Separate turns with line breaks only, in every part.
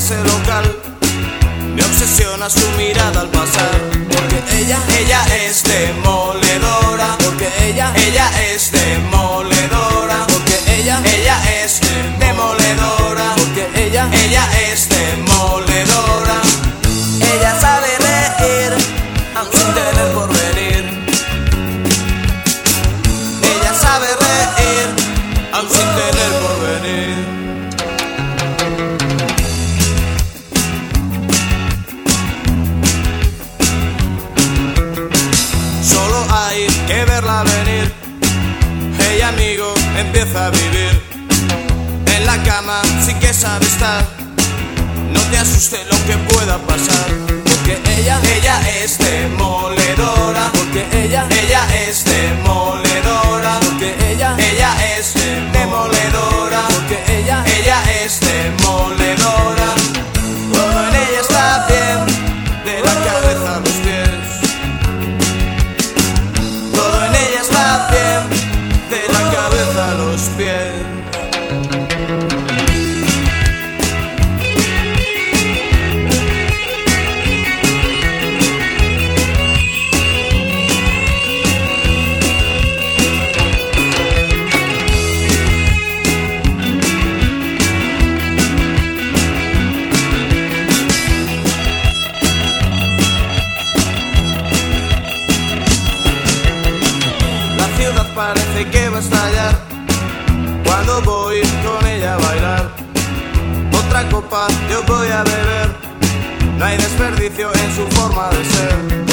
ese local. Me obsesiona su mirada al pasar. Porque ella, ella es demoledora. Porque ella, ella es demoledora. Porque ella, ella es demoledora. No te asuste lo que pueda pasar. Porque ella, ella es demoledora. Porque ella, ella es demoledora. desperdicio en su forma de ser.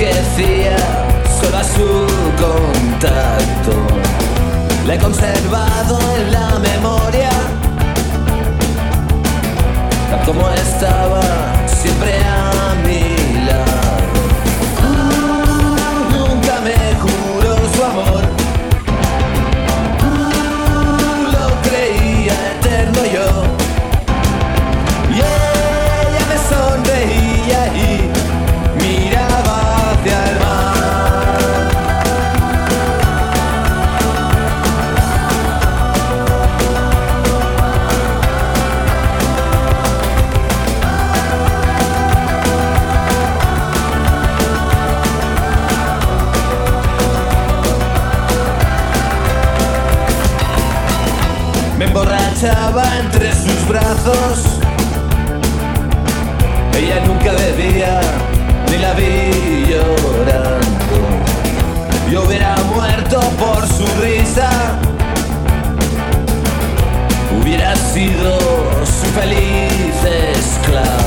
enloquecía solo a su contacto. La he conservado en la memoria, tal como estaba siempre antes. entre sus brazos. Ella nunca bebía, ni la vi llorando. Yo hubiera muerto por su risa. Hubiera sido su feliz esclavo.